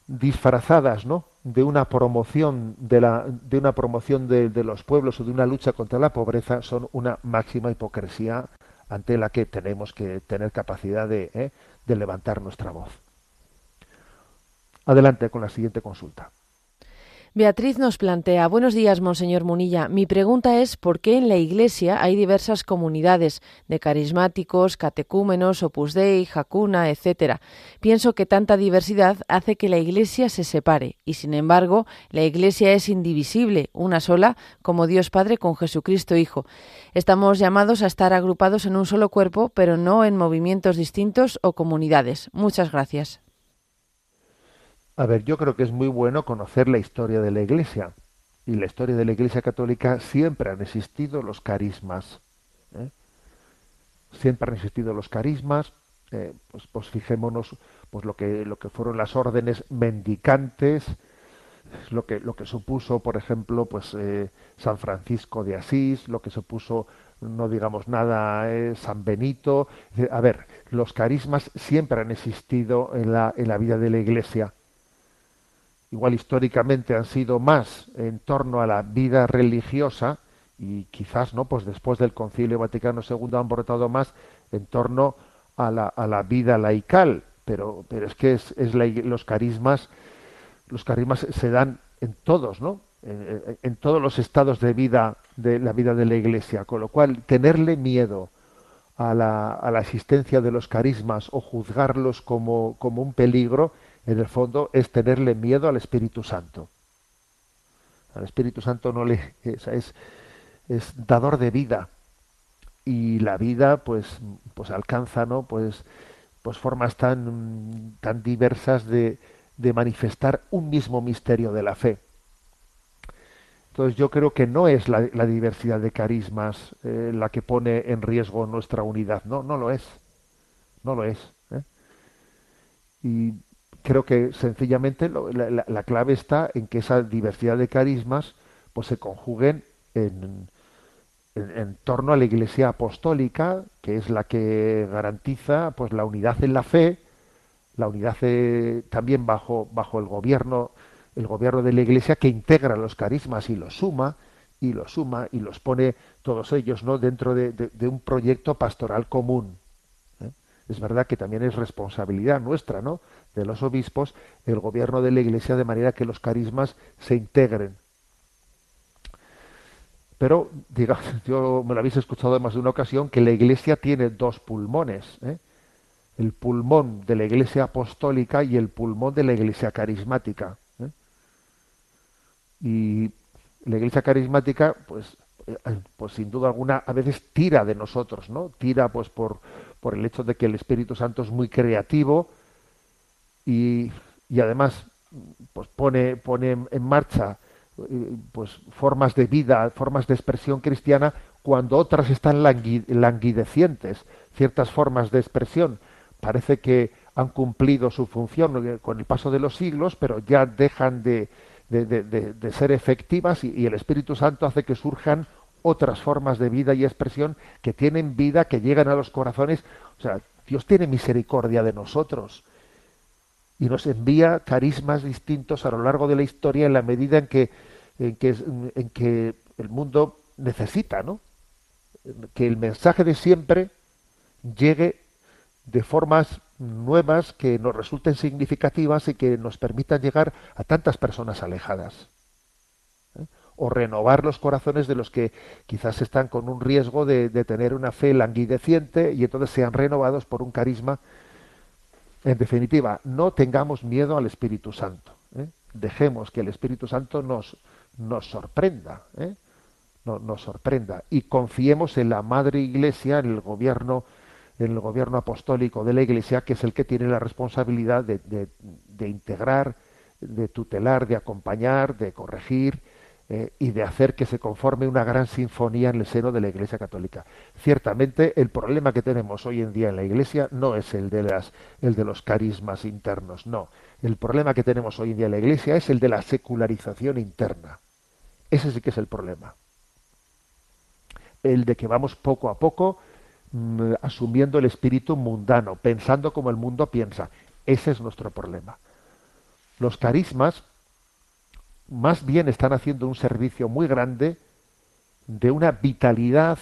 disfrazadas, ¿no? de una promoción de la de una promoción de, de los pueblos o de una lucha contra la pobreza son una máxima hipocresía ante la que tenemos que tener capacidad de, ¿eh? de levantar nuestra voz. Adelante con la siguiente consulta. Beatriz nos plantea, buenos días, Monseñor Munilla. Mi pregunta es por qué en la Iglesia hay diversas comunidades de carismáticos, catecúmenos, opus dei, jacuna, etc. Pienso que tanta diversidad hace que la Iglesia se separe y, sin embargo, la Iglesia es indivisible, una sola, como Dios Padre con Jesucristo Hijo. Estamos llamados a estar agrupados en un solo cuerpo, pero no en movimientos distintos o comunidades. Muchas gracias. A ver, yo creo que es muy bueno conocer la historia de la Iglesia. Y la historia de la Iglesia Católica siempre han existido los carismas. ¿eh? Siempre han existido los carismas. Eh, pues, pues, fijémonos pues lo que lo que fueron las órdenes mendicantes, lo que lo que supuso, por ejemplo, pues eh, San Francisco de Asís, lo que supuso no digamos nada, San Benito. A ver, los carismas siempre han existido en la, en la vida de la Iglesia igual históricamente han sido más en torno a la vida religiosa y quizás no pues después del Concilio Vaticano II han brotado más en torno a la, a la vida laical. Pero pero es que es, es los carismas los carismas se dan en todos no en, en, todos los estados de vida de la vida de la Iglesia. Con lo cual tenerle miedo a la, a la existencia de los carismas o juzgarlos como, como un peligro en el fondo es tenerle miedo al Espíritu Santo. Al Espíritu Santo no le es, es, dador de vida. Y la vida pues pues alcanza no pues pues formas tan tan diversas de, de manifestar un mismo misterio de la fe. Entonces yo creo que no es la, la diversidad de carismas eh, la que pone en riesgo nuestra unidad. No no lo es. No lo es ¿eh? y creo que sencillamente la, la- la clave está en que esa diversidad de carismas pues se conjuguen en, en, torno a la Iglesia apostólica, que es la que garantiza pues la unidad en la fe, la unidad eh, también bajo bajo el gobierno el gobierno de la Iglesia que integra los carismas y los suma y los suma y los pone todos ellos no dentro de, de- de un proyecto pastoral común. ¿eh? Es verdad que también es responsabilidad nuestra, ¿no? De los obispos, el gobierno de la Iglesia, de manera que los carismas se integren. Pero, diga, yo me lo habéis escuchado en más de una ocasión, que la Iglesia tiene dos pulmones. ¿eh? El pulmón de la Iglesia apostólica y el pulmón de la Iglesia carismática. ¿eh? Y la Iglesia carismática, pues, eh, pues sin duda alguna, a veces tira de nosotros, ¿no? Tira, pues, por, por el hecho de que el Espíritu Santo es muy creativo y, además, pues, pone, pone en marcha eh, pues formas de vida, formas de expresión cristiana, cuando otras están langui- languidecientes, ciertas formas de expresión parece que han cumplido su función eh, con el paso de los siglos, pero ya dejan de, de- de- de- de ser efectivas y, y el Espíritu Santo hace que surjan otras formas de vida y expresión que tienen vida, que llegan a los corazones. O sea, Dios tiene misericordia de nosotros y nos envía carismas distintos a lo largo de la historia en la medida en que en que, en que el mundo necesita, ¿no? Que el mensaje de siempre llegue de formas nuevas que nos resulten significativas y que nos permitan llegar a tantas personas alejadas. ¿eh? O renovar los corazones de los que quizás están con un riesgo de, de tener una fe languideciente y entonces sean renovados por un carisma en definitiva, no tengamos miedo al Espíritu Santo. ¿eh? Dejemos que el Espíritu Santo nos, nos sorprenda, ¿eh? No- nos sorprenda y confiemos en la Madre Iglesia, en el gobierno, en el gobierno apostólico de la Iglesia, que es el que tiene la responsabilidad de, de- de integrar, de tutelar, de acompañar, de corregir eh, y de hacer que se conforme una gran sinfonía en el seno de la Iglesia Católica. Ciertamente, el problema que tenemos hoy en día en la Iglesia no es el de las, el de los carismas internos, no. El problema que tenemos hoy en día en la Iglesia es el de la secularización interna. Ese sí que es el problema. El de que vamos poco a poco mm, asumiendo el espíritu mundano, pensando como el mundo piensa. Ese es nuestro problema. Los carismas más bien están haciendo un servicio muy grande de una vitalidad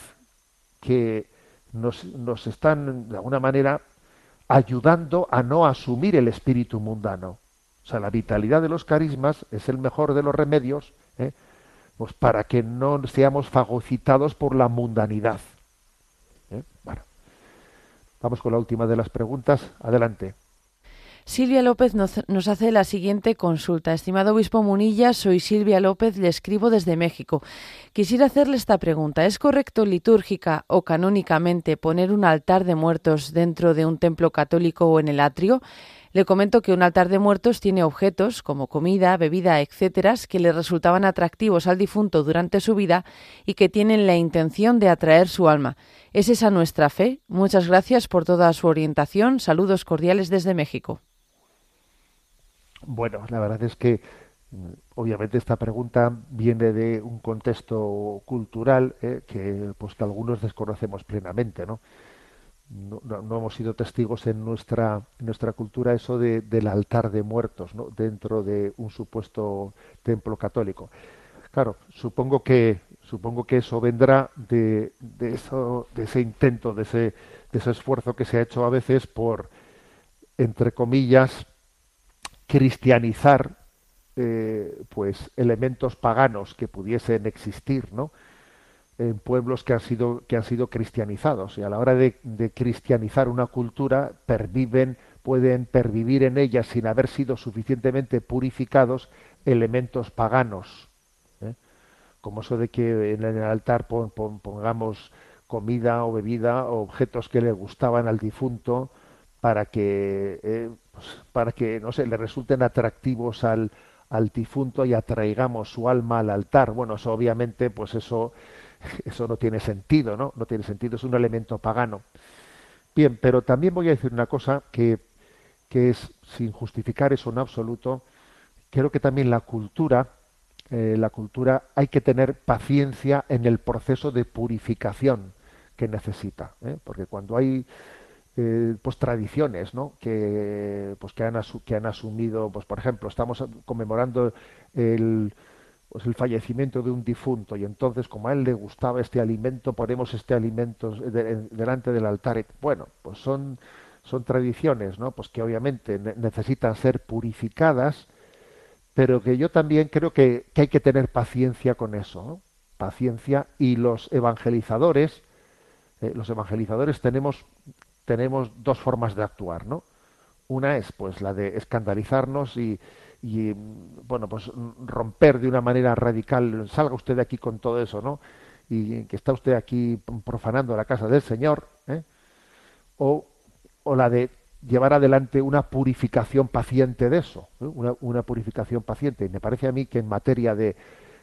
que nos, nos están, de alguna manera, ayudando a no asumir el espíritu mundano. O sea, la vitalidad de los carismas es el mejor de los remedios, ¿eh? pues para que no seamos fagocitados por la mundanidad. ¿eh? Bueno, vamos con la última de las preguntas. Adelante. Silvia López nos, hace la siguiente consulta. Estimado obispo Munilla, soy Silvia López, le escribo desde México. Quisiera hacerle esta pregunta. ¿Es correcto litúrgica o canónicamente poner un altar de muertos dentro de un templo católico o en el atrio? Le comento que un altar de muertos tiene objetos como comida, bebida, etcétera, que le resultaban atractivos al difunto durante su vida y que tienen la intención de atraer su alma. ¿Es esa nuestra fe? Muchas gracias por toda su orientación. Saludos cordiales desde México. Bueno, la verdad es que mm, obviamente esta pregunta viene de un contexto cultural eh, que pues que algunos desconocemos plenamente, ¿no? No, no- hemos sido testigos en nuestra en nuestra cultura eso de, del altar de muertos, ¿no? Dentro de un supuesto templo católico. Claro, supongo que supongo que eso vendrá de, de eso de ese intento, de ese de ese esfuerzo que se ha hecho a veces por entre comillas cristianizar eh, pues elementos paganos que pudiesen existir no en pueblos que han sido que han sido cristianizados y a la hora de, cristianizar una cultura perviven pueden pervivir en ella sin haber sido suficientemente purificados elementos paganos ¿eh? como eso de que en el altar pon- pon- pongamos comida o bebida o objetos que le gustaban al difunto para que eh, pues, para que no sé le resulten atractivos al, al difunto y atraigamos su alma al altar. Bueno eso obviamente pues eso eso no tiene sentido no no tiene sentido es un elemento pagano. Bien pero también voy a decir una cosa que que es sin justificar eso en absoluto creo que también la cultura eh, la cultura hay que tener paciencia en el proceso de purificación que necesita ¿eh? porque cuando hay eh, pues tradiciones ¿no? que pues que han, que han asumido pues por ejemplo estamos conmemorando el pues el fallecimiento de un difunto y entonces como a él le gustaba este alimento ponemos este alimento en- delante del altar. Bueno pues son son tradiciones no pues que obviamente ne- necesitan ser purificadas pero que yo también creo que, hay que tener paciencia con eso paciencia y los evangelizadores eh, los evangelizadores tenemos tenemos dos formas de actuar, ¿no? Una es pues la de escandalizarnos y, bueno pues romper de una manera radical, salga usted de aquí con todo eso, ¿no? Y que está usted aquí profanando la casa del Señor, ¿eh? o, o la de llevar adelante una purificación paciente de eso, ¿eh? una, una purificación paciente. Y me parece a mí que en materia de,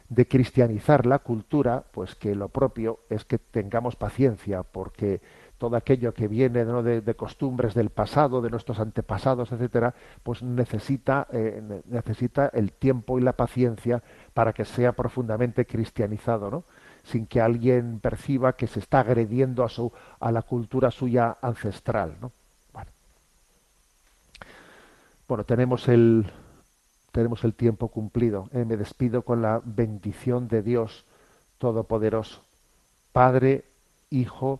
de cristianizar la cultura, pues que lo propio es que tengamos paciencia, porque todo aquello que viene de, costumbres del pasado, de nuestros antepasados, etcétera, pues necesita, eh, ne- necesita el tiempo y la paciencia para que sea profundamente cristianizado, ¿no? sin que alguien perciba que se está agrediendo a su a la cultura suya ancestral, ¿no? Bueno, Bueno, tenemos el tenemos el tiempo cumplido. ¿eh? Me despido con la bendición de Dios Todopoderoso, Padre, Hijo